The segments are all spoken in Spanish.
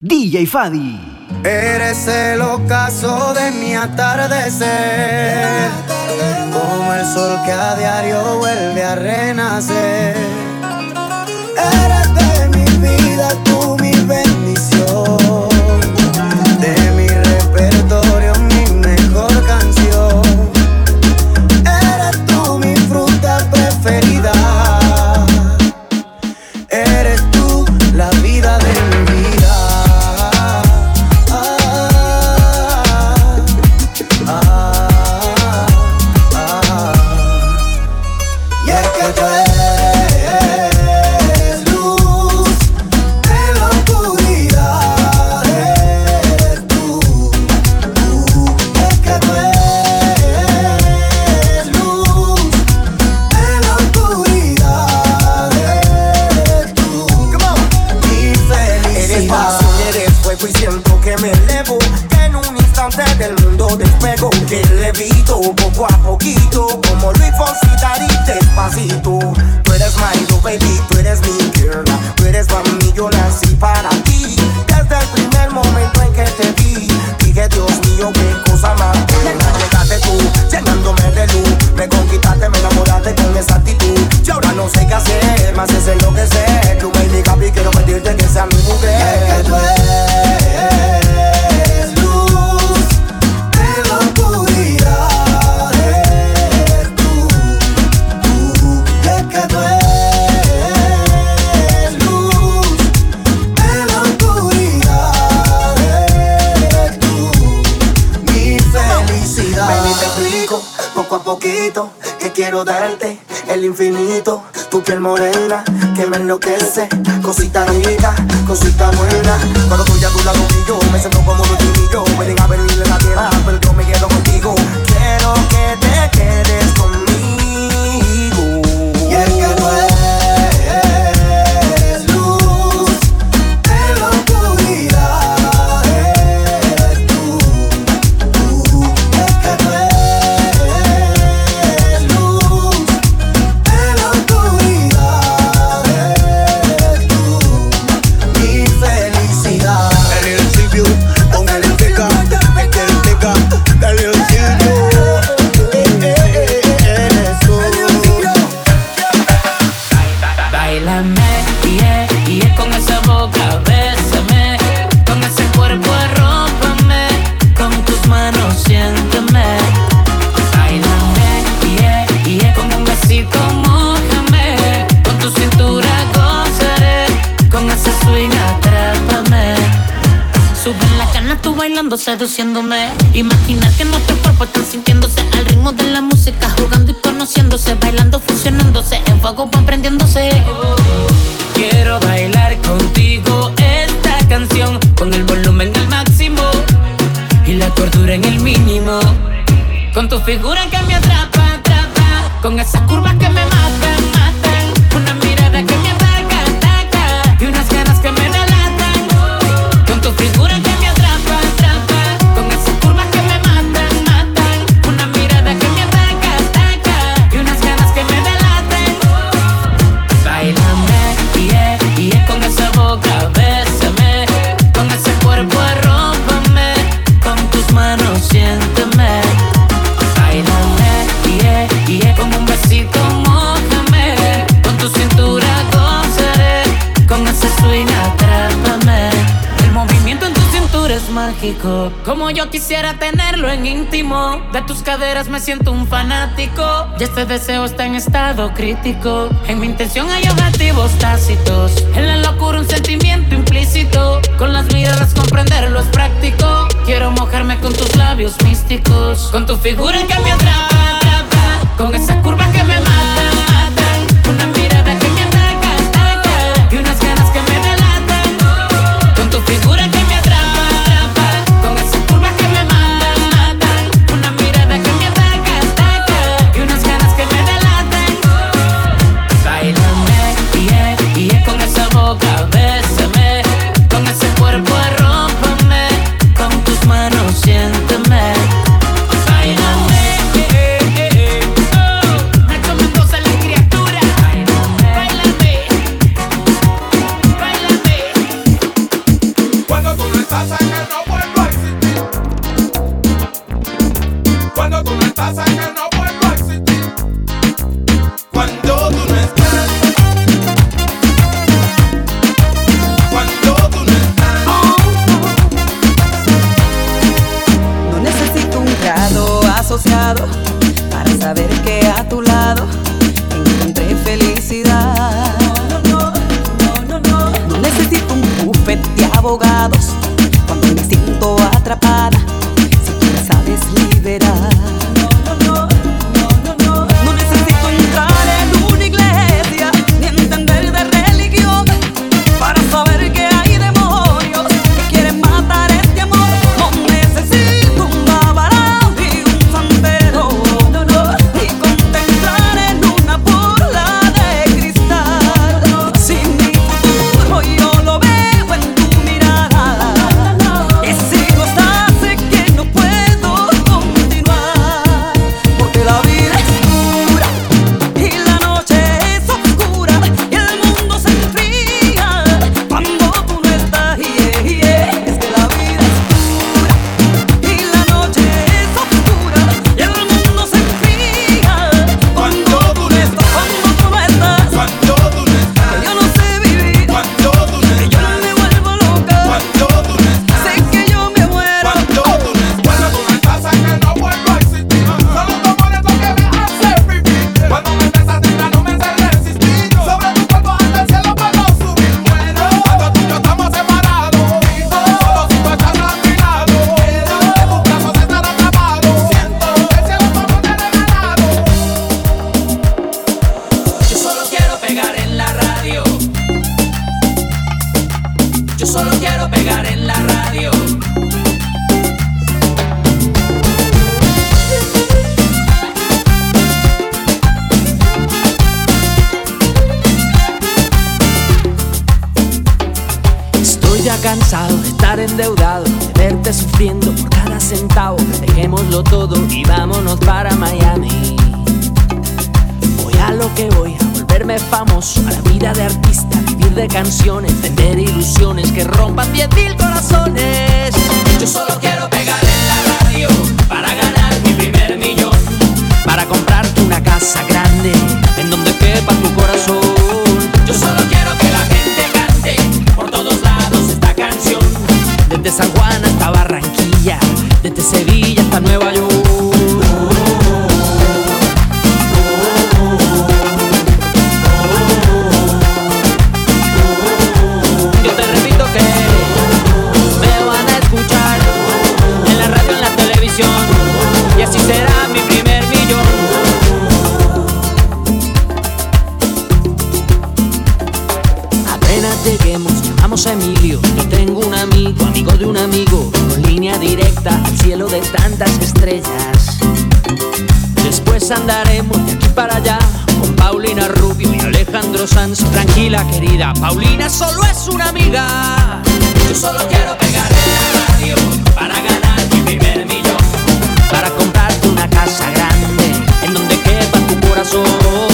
DJ Fadi. Eres el ocaso de mi atardecer, como el sol que a diario vuelve a renacer. Eres de mi vida. quiero darte el infinito, tu piel morena que me enloquece, cosita rica, cosita buena. Cuando estoy a tu lado y yo me siento como seduciéndome. Imagina que nuestros cuerpos están sintiéndose al ritmo de la música, jugando y conociéndose, bailando, fusionándose, en fuego van prendiéndose. Quiero bailar contigo esta canción con el volumen al máximo y la cordura en el mínimo. Con tu figura que me atrapa, atrapa, con esas curvas que me matan. Como yo quisiera tenerlo en íntimo. De tus caderas me siento un fanático. Y este deseo está en estado crítico. En mi intención hay objetivos tácitos. En la locura un sentimiento implícito. Con las miradas comprenderlo es práctico. Quiero mojarme con tus labios místicos. Con tu figura que me atrapa. Con esa curva Andaremos de aquí para allá con Paulina Rubio y Alejandro Sanz. Tranquila, querida, Paulina solo es una amiga. Yo solo quiero pegarle la radio para ganar mi primer millón. Para comprarte una casa grande en donde quepa tu corazón.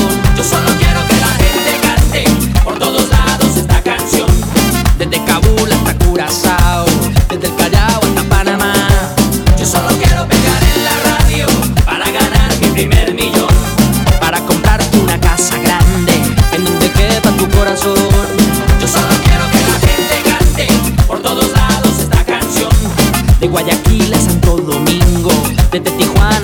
desde Tijuana.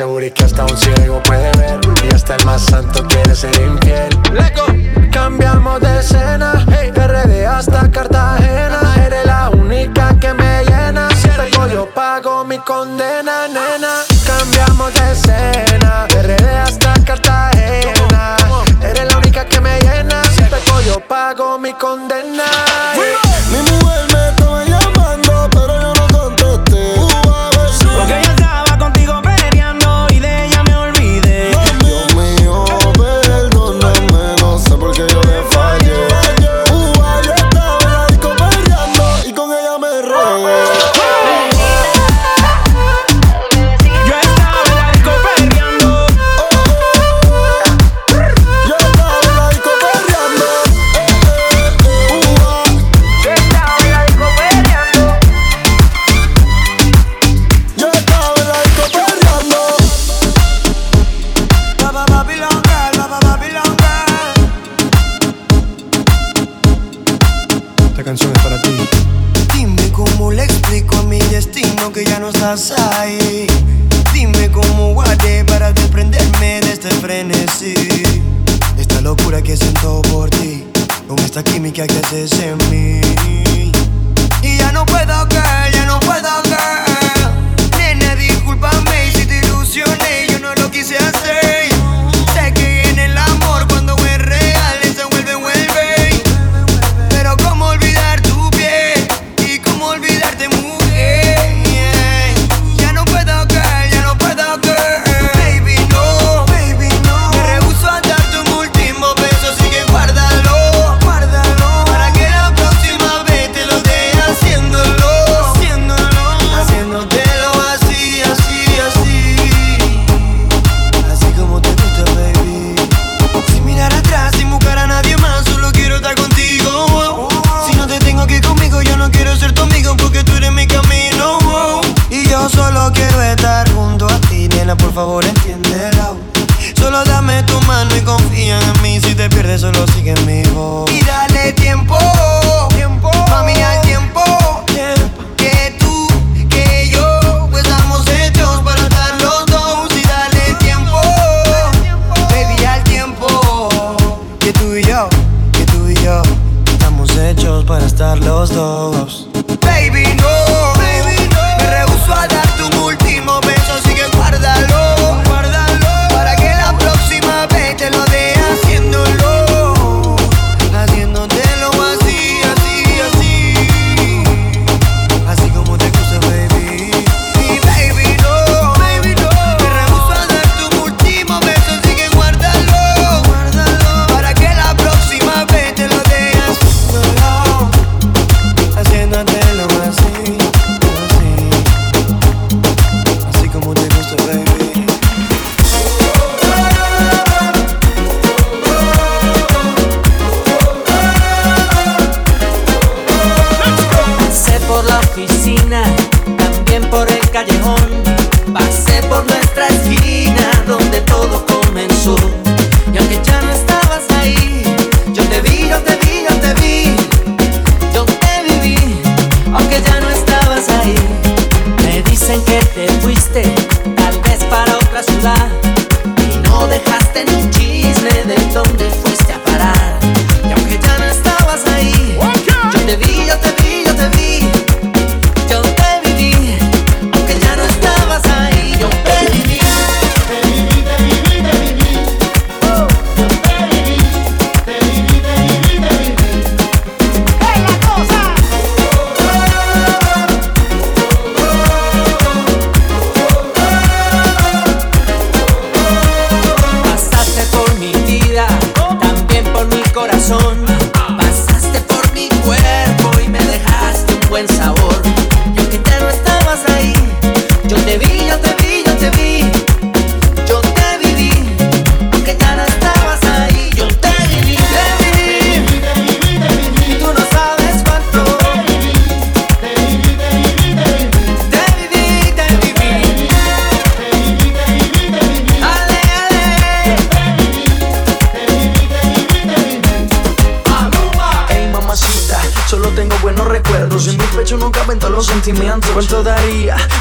seguro que hasta un ciego puede ver. Y hasta el más santo quiere ser infiel. Leco. Cambiamos de escena, hey. RD hasta Cartagena. Eres la única que me llena. Si te yo, yo pago mi condena, nena. Cambiamos de escena, RD hasta Cartagena. Eres la única que me llena. Si yo pago mi condena. favor entiéndela. Solo dame tu mano y confía en mí. Si te pierdes, solo sigue en mí.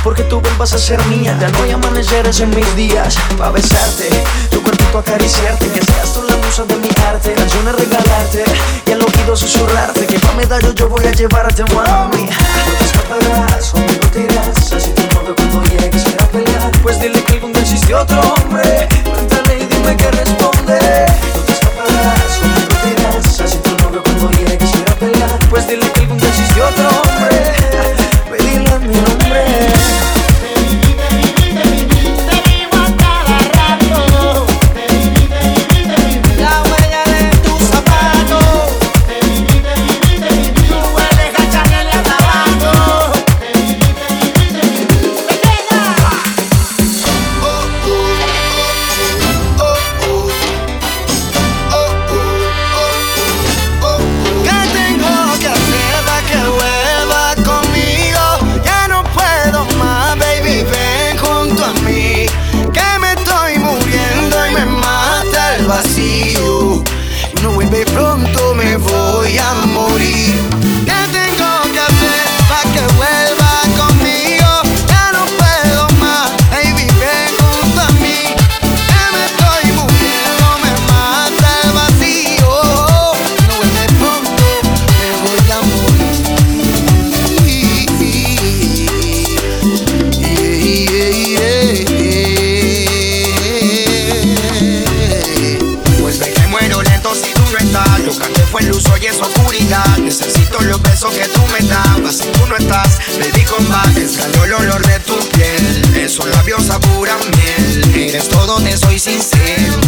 porque tú vuelvas a ser mía. Ya no hay amaneceres en mis días pa' besarte, tu cuerpito acariciarte, que seas tú la musa de mi arte. Canciones regalarte y al oído susurrarte que pa' medallo yo voy a llevarte, mami. No te escaparás, conmigo te irás, así te cuando llegues a pelear. Pues dile que algún día existe otro hombre todo te soy sincero.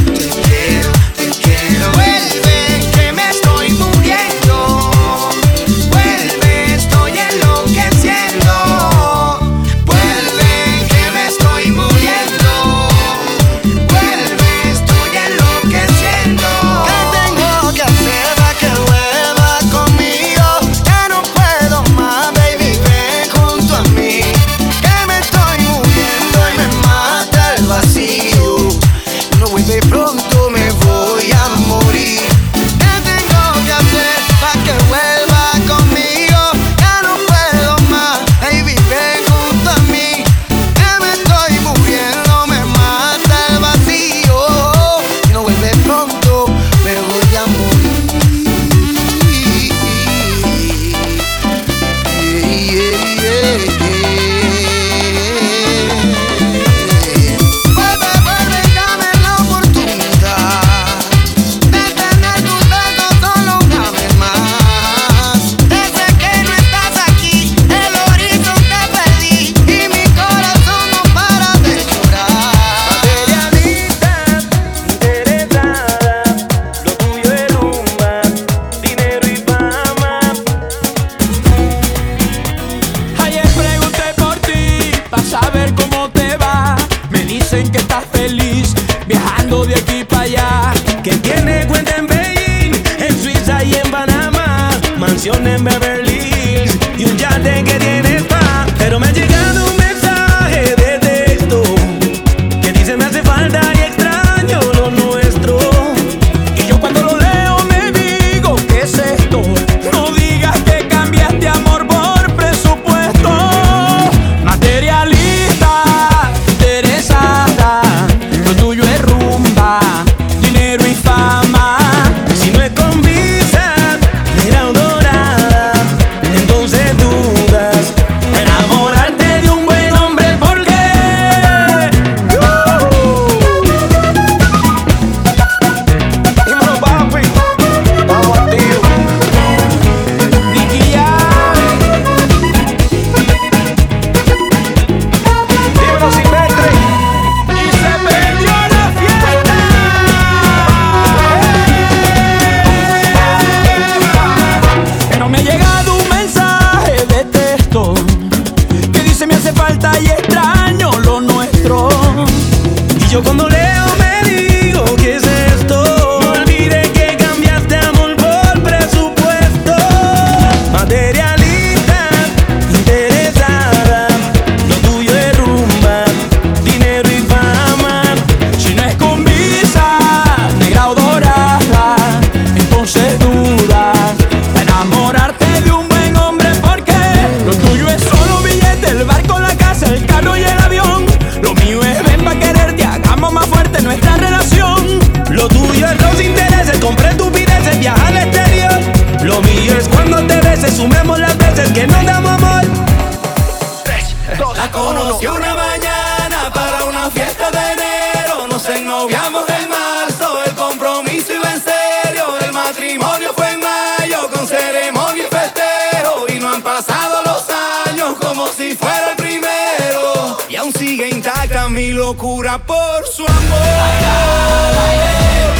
Amor.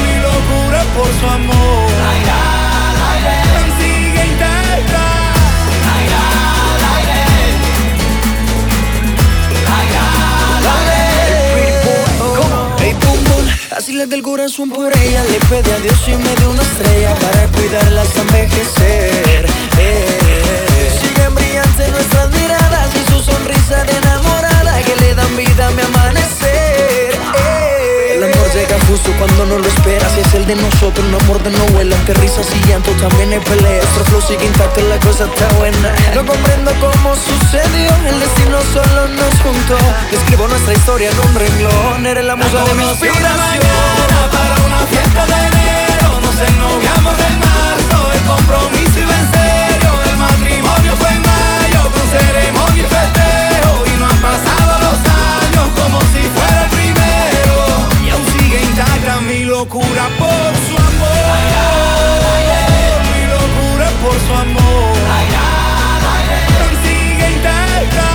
Mi locura por su amor. Sigue intacta. Así le del corazón por ella Le pedí a Dios y me dio una estrella Para cuidarla hasta envejecer eh. Siguen brillantes nuestras miradas Y su sonrisa de enamorada Que le dan vida a mi amanecer llega justo cuando no lo esperas. Es el de nosotros, un amor de no vuela. Aunque risas y llanto también hay peleas. Nuestro flow sigue intacto, la cosa está buena. No comprendo cómo sucedió. El destino solo nos juntó. Escribo nuestra historia en un renglón. Eres la musa de mi inspiración. para una fiesta de enero. Nos ennoviamos en marzo. El compromiso iba en serio. El matrimonio fue en mayo. Con locura por su amor. Mi locura por su amor. Sigue intacta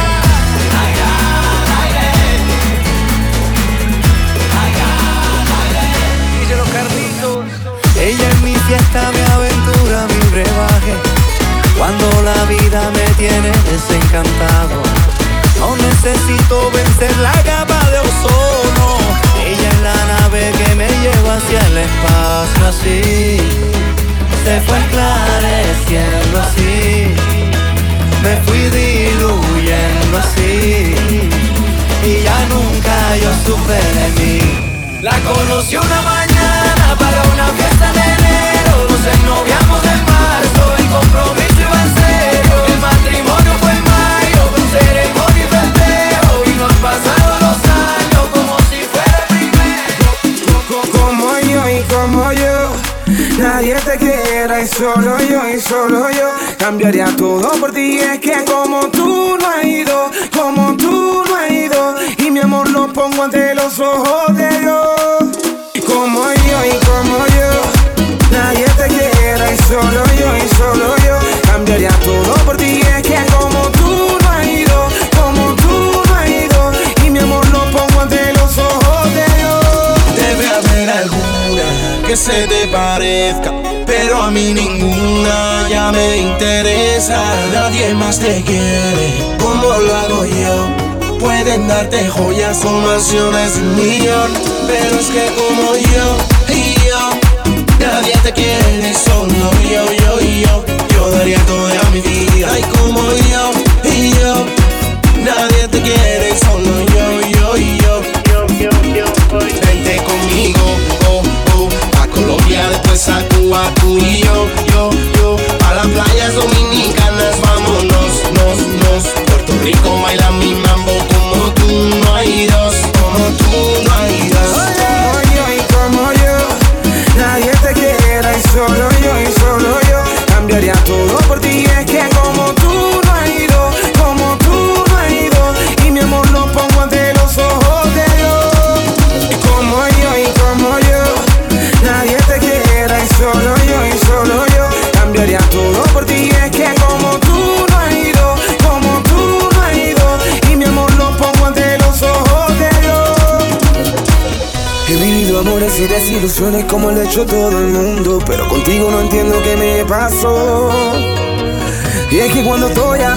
Ella es mi fiesta, mi aventura, mi brebaje. Cuando la vida me tiene desencantado, no necesito vencer la el espacio así. Se fue esclareciendo así. Me fui diluyendo así. Y ya nunca yo supe de mí. La conocí una mañana para una fiesta de enero Nos ennoviamos en marzo, el compromiso Nadie te quiera y solo yo y solo yo Cambiaría todo por ti. Es que como tú no has ido Como tú no has ido Y mi amor lo pongo ante los ojos de Dios. Como yo y como yo Nadie te quiera y solo yo y solo yo Cambiaría todo se te parezca, pero a mí ninguna ya me interesa. Nadie más te quiere como lo hago yo. Pueden darte joyas o mansiones un millón, pero es que como yo, hecho todo el mundo Pero contigo no entiendo qué me pasó. Y es que cuando estoy a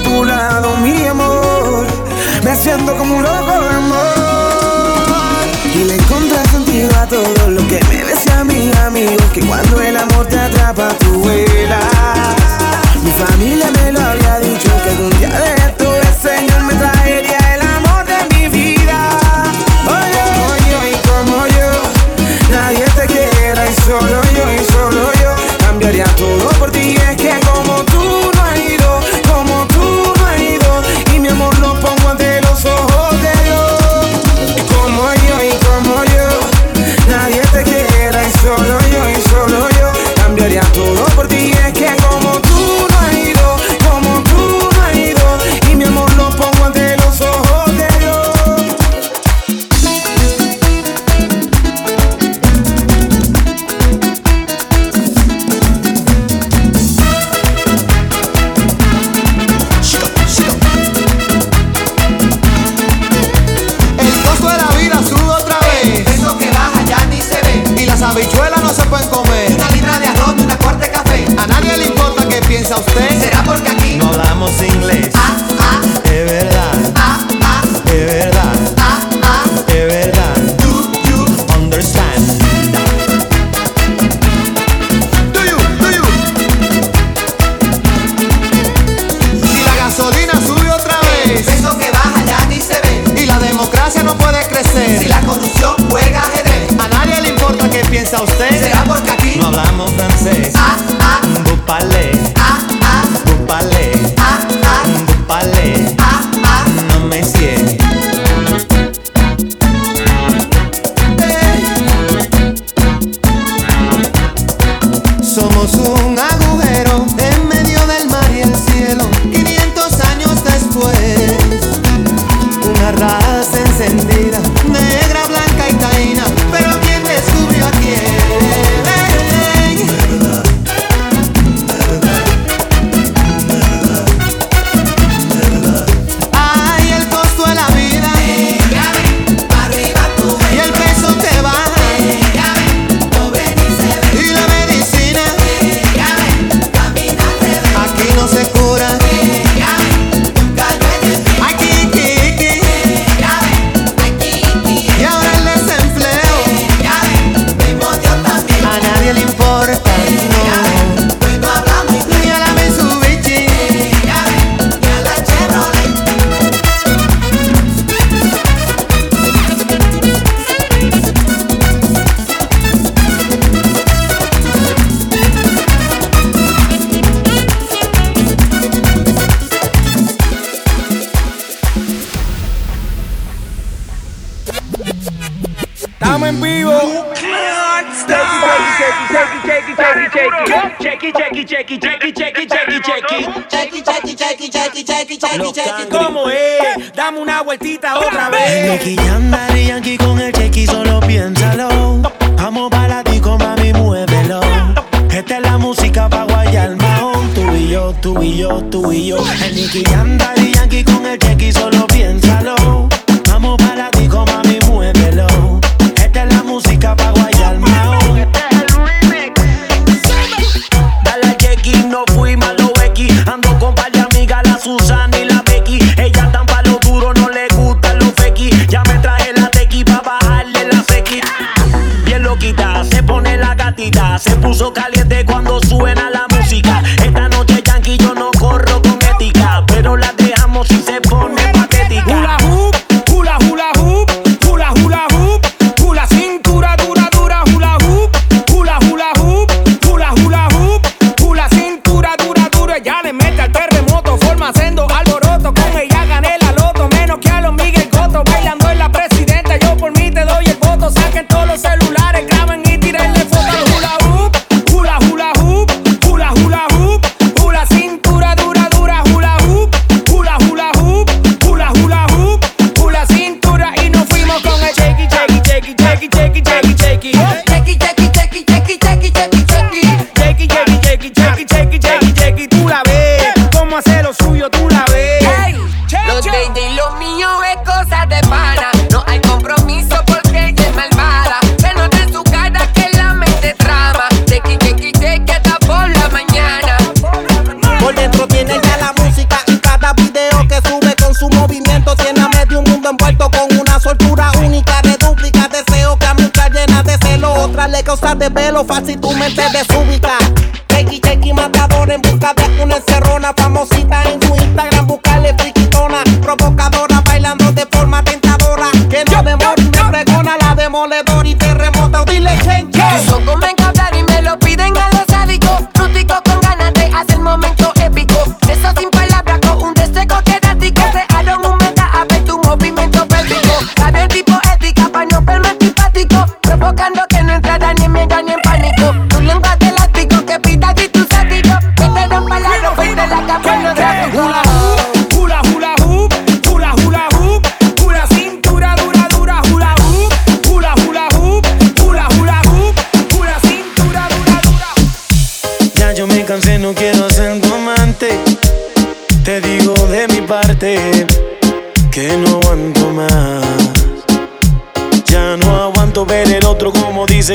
fácil tu mente desúbica.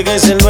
Dice el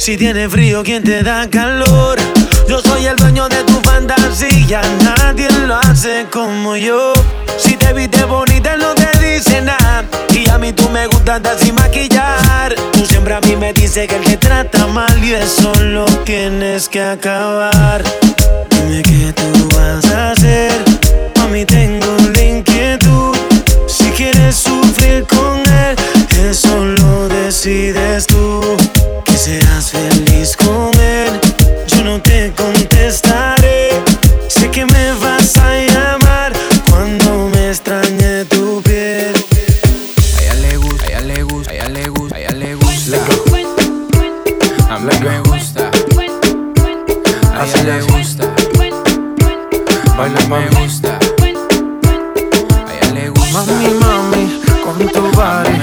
Si tienes frío, ¿quién te da calor? Yo soy el dueño de tu fantasía, nadie lo hace como yo. Si te viste bonita, no te dice nada. Y a mí tú me gustas sin maquillar. Tú siempre a mí me dices que el que trata mal y eso lo tienes que acabar. Dime qué tú vas a hacer. A mí tengo la inquietud. Si quieres sufrir con él, eso lo decides tú seas feliz con él. Yo no te contestaré. Sé que me vas a llamar cuando me extrañe tu piel. A ella le gusta, a ella le gusta, a ella le gusta, a ella le gusta. A mí me gusta. A ella le gusta. Baila me gusta. A ella le gusta. Mami, mami, con tu body.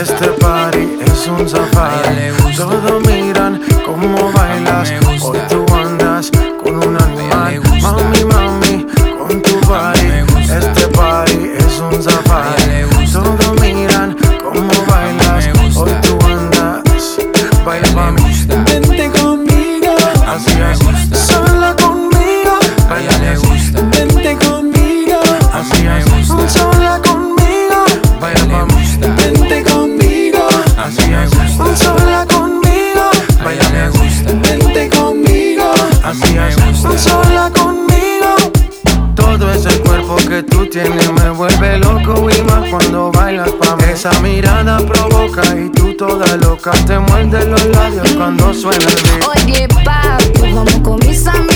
Este party es un safari. Todo tienes me vuelve loco y más cuando bailas pa' mí. Esa mirada provoca y tú toda loca te muerde los labios cuando suena el beat. Oye, papi, vamos con mis amigos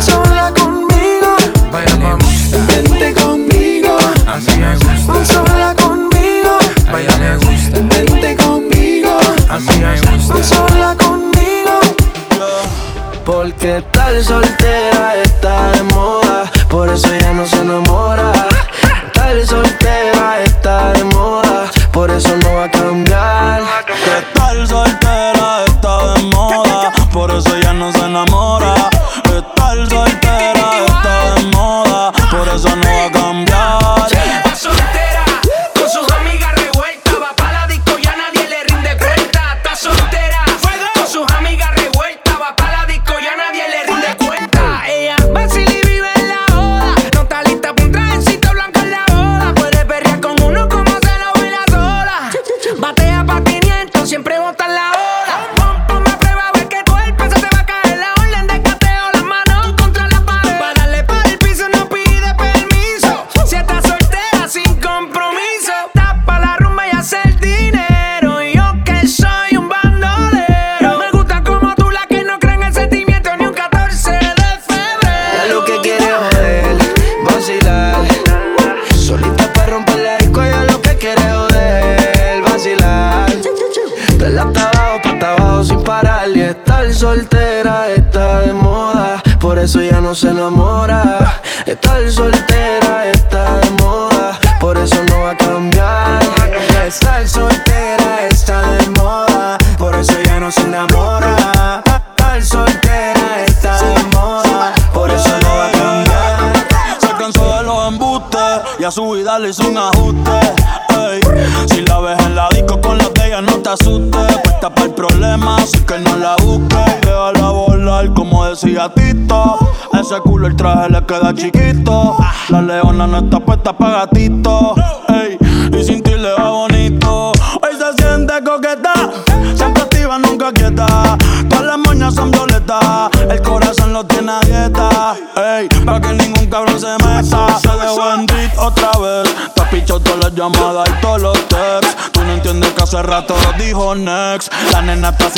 so lucky.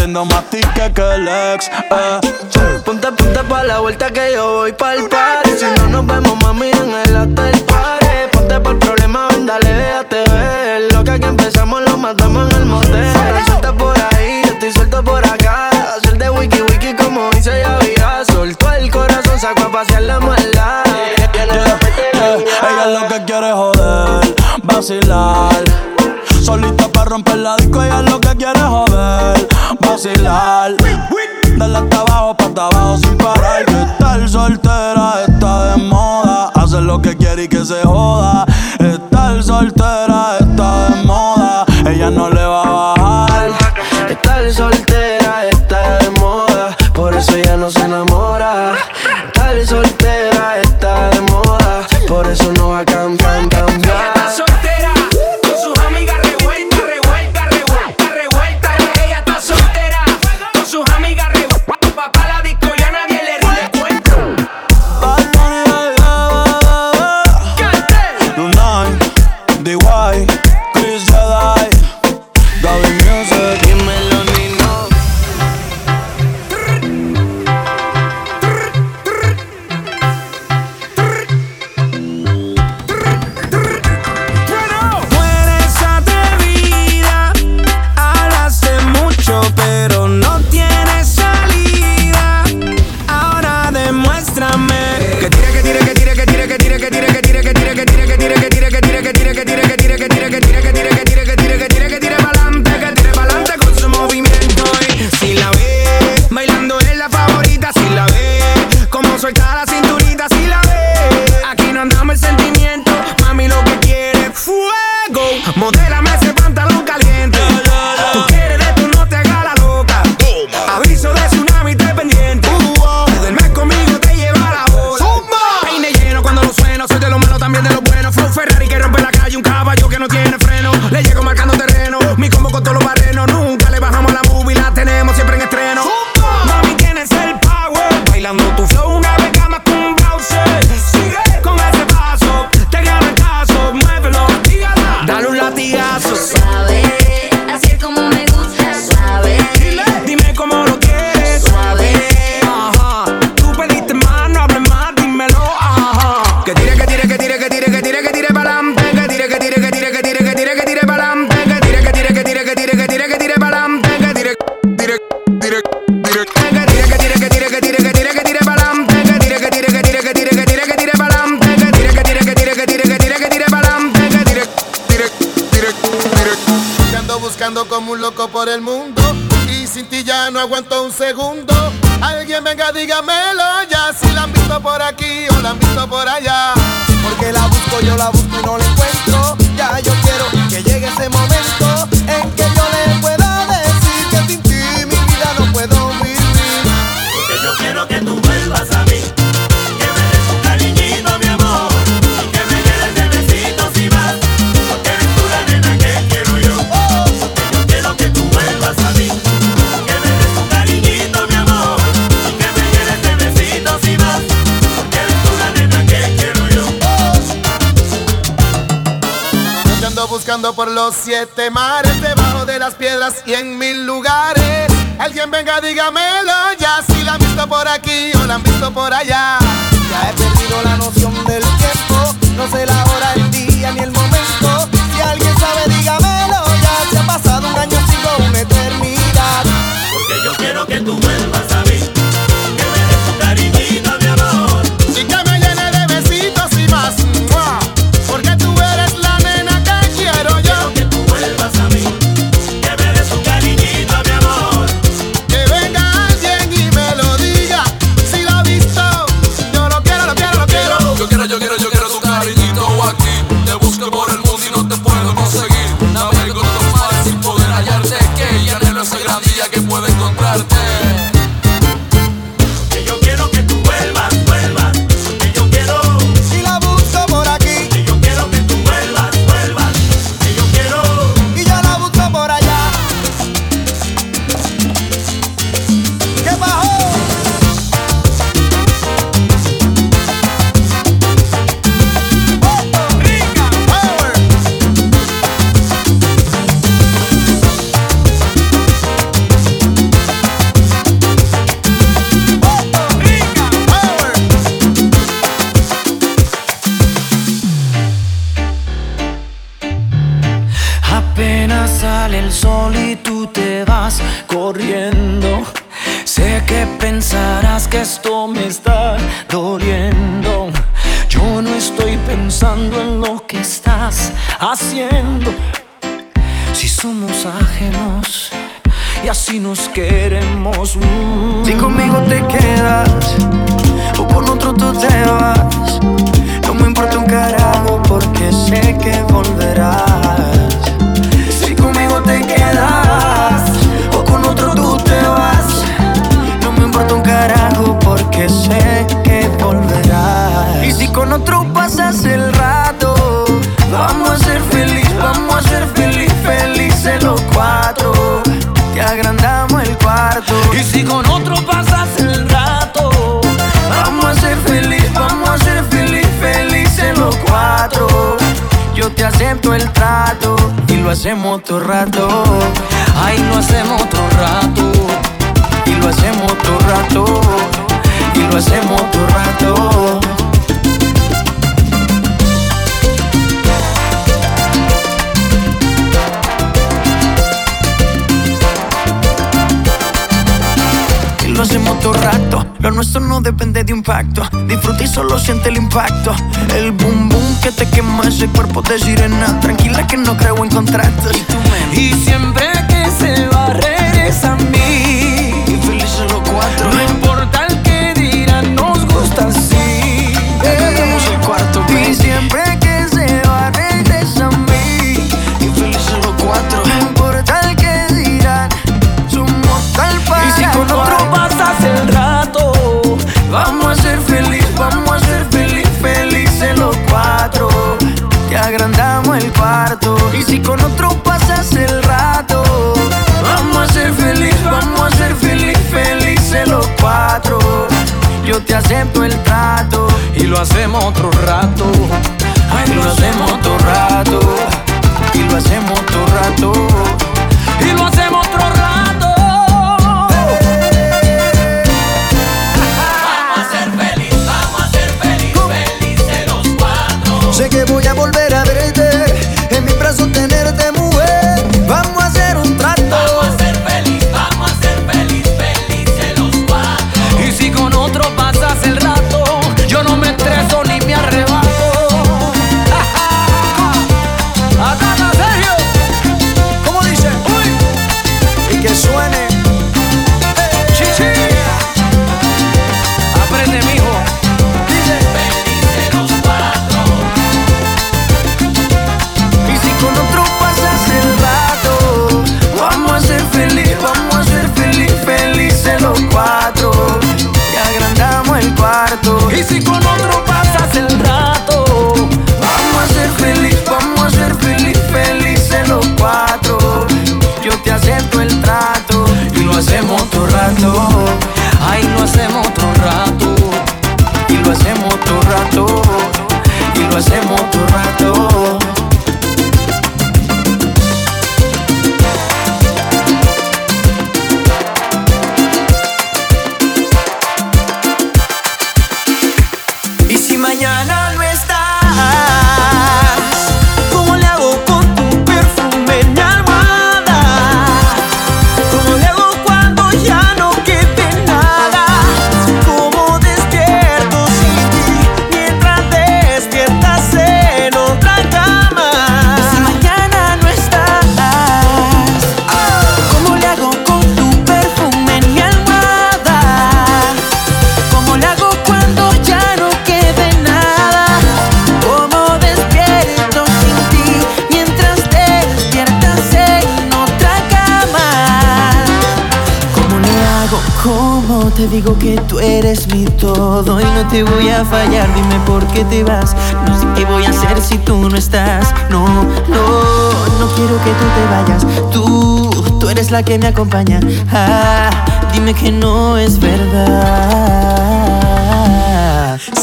vendiendo más tickets que el ex. Eh. Ponte, ponte pa' la vuelta que yo voy pa' el party. Si no nos vemos, mami, en el hotel party. Ponte pa' el problema, ven, dale, déjate ver. Lo que empezamos lo matamos en el motel. Suelta por ahí, yo estoy suelto por acá. Hacer de wiki wiki como hice ya vida. Soltó el corazón, sacó a pasear la maldad. Yeah, eh, yeah. Ella lo que quiere joder, vacilar. Solita pa' romper la disco, ella lo soltera está de moda. hace lo que quiere y que se joda. Estar soltera está de moda. Ella no le va a bajar. Estar soltera yo la busco y no la encuentro. Ya yo quiero que llegue ese momento. Andando por los siete mares, debajo de las piedras y en mil lugares. Alguien venga, dígamelo ya, si la han visto por aquí o la han visto por allá. Ya he perdido la noción del tiempo, no sé la hora, el día ni el momento. Si alguien sabe, dígamelo ya, se ha pasado un año, sigo una eternidad. Porque yo quiero que tú vuelvas. Y si con otro pasas el rato, vamos a ser feliz, vamos a ser feliz, felices los cuatro. Yo te acepto el trato y lo hacemos todo rato. Ay, lo hacemos todo rato y lo hacemos todo rato y lo hacemos todo rato. Lo nuestro no depende de impacto. Disfruta y solo siente el impacto. El boom boom que te quema ese cuerpo de sirena. Tranquila que no creo en contratos. Y, y siempre que se va, regresa a mí. Y felices los cuatro. te acepto el trato y lo hacemos otro rato. Ay, lo hacemos otro rato y lo hacemos otro rato. no te voy a fallar, dime por qué te vas. No sé qué voy a hacer si tú no estás. No, no, no quiero que tú te vayas. Tú, tú eres la que me acompaña. Ah, dime que no es verdad.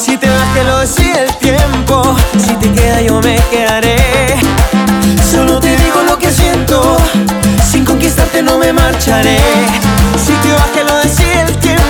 Si te vas, te lo decide el tiempo. Si te queda, yo me quedaré. Solo te digo lo que siento. Sin conquistarte, no me marcharé. Si te vas, te lo decide el tiempo.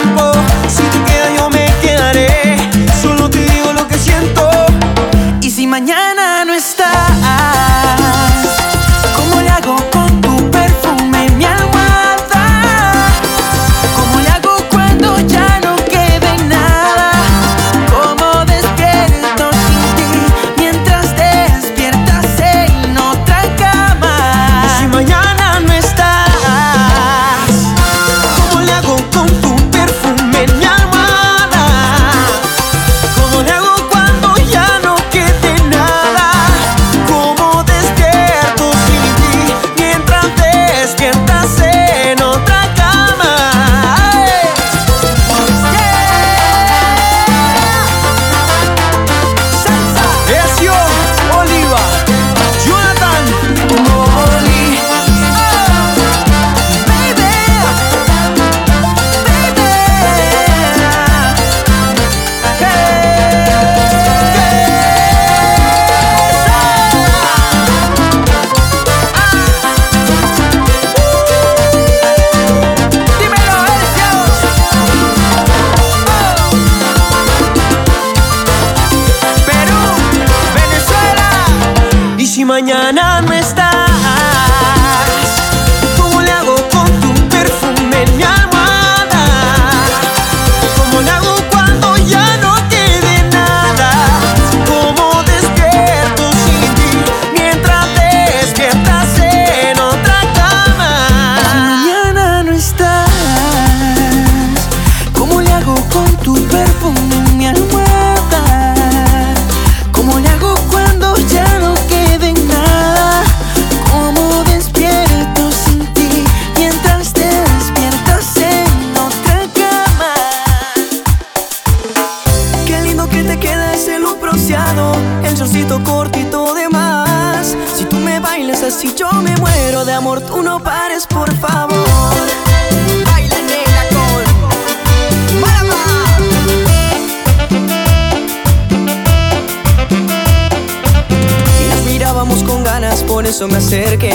me acerque.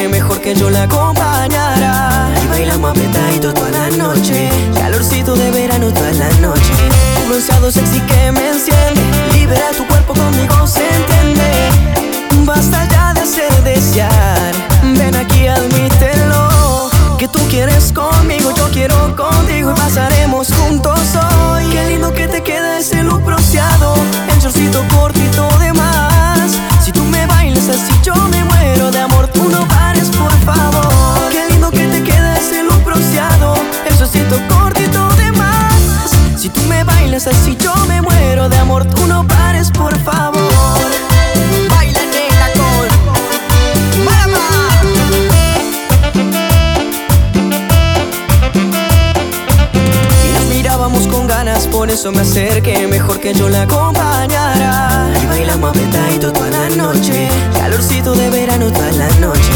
que yo la acompañara. Y bailamos apretadito toda la noche, calorcito de verano toda la noche.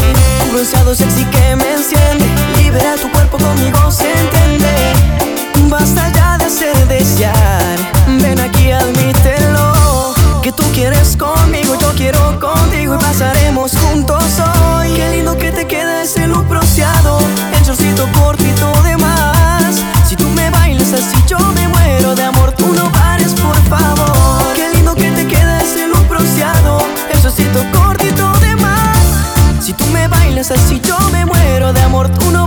Un bronceado sexy amor tú no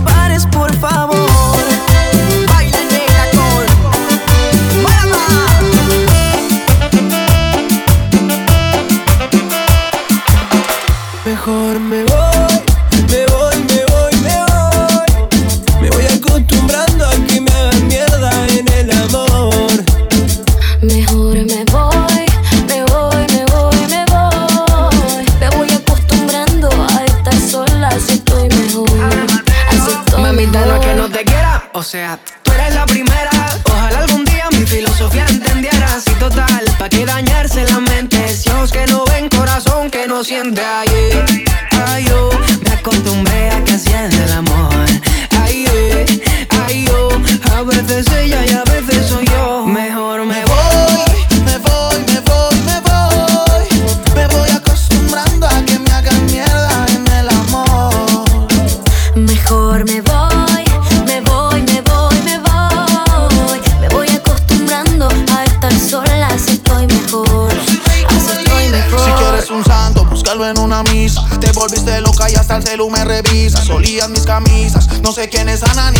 sé quién es Anani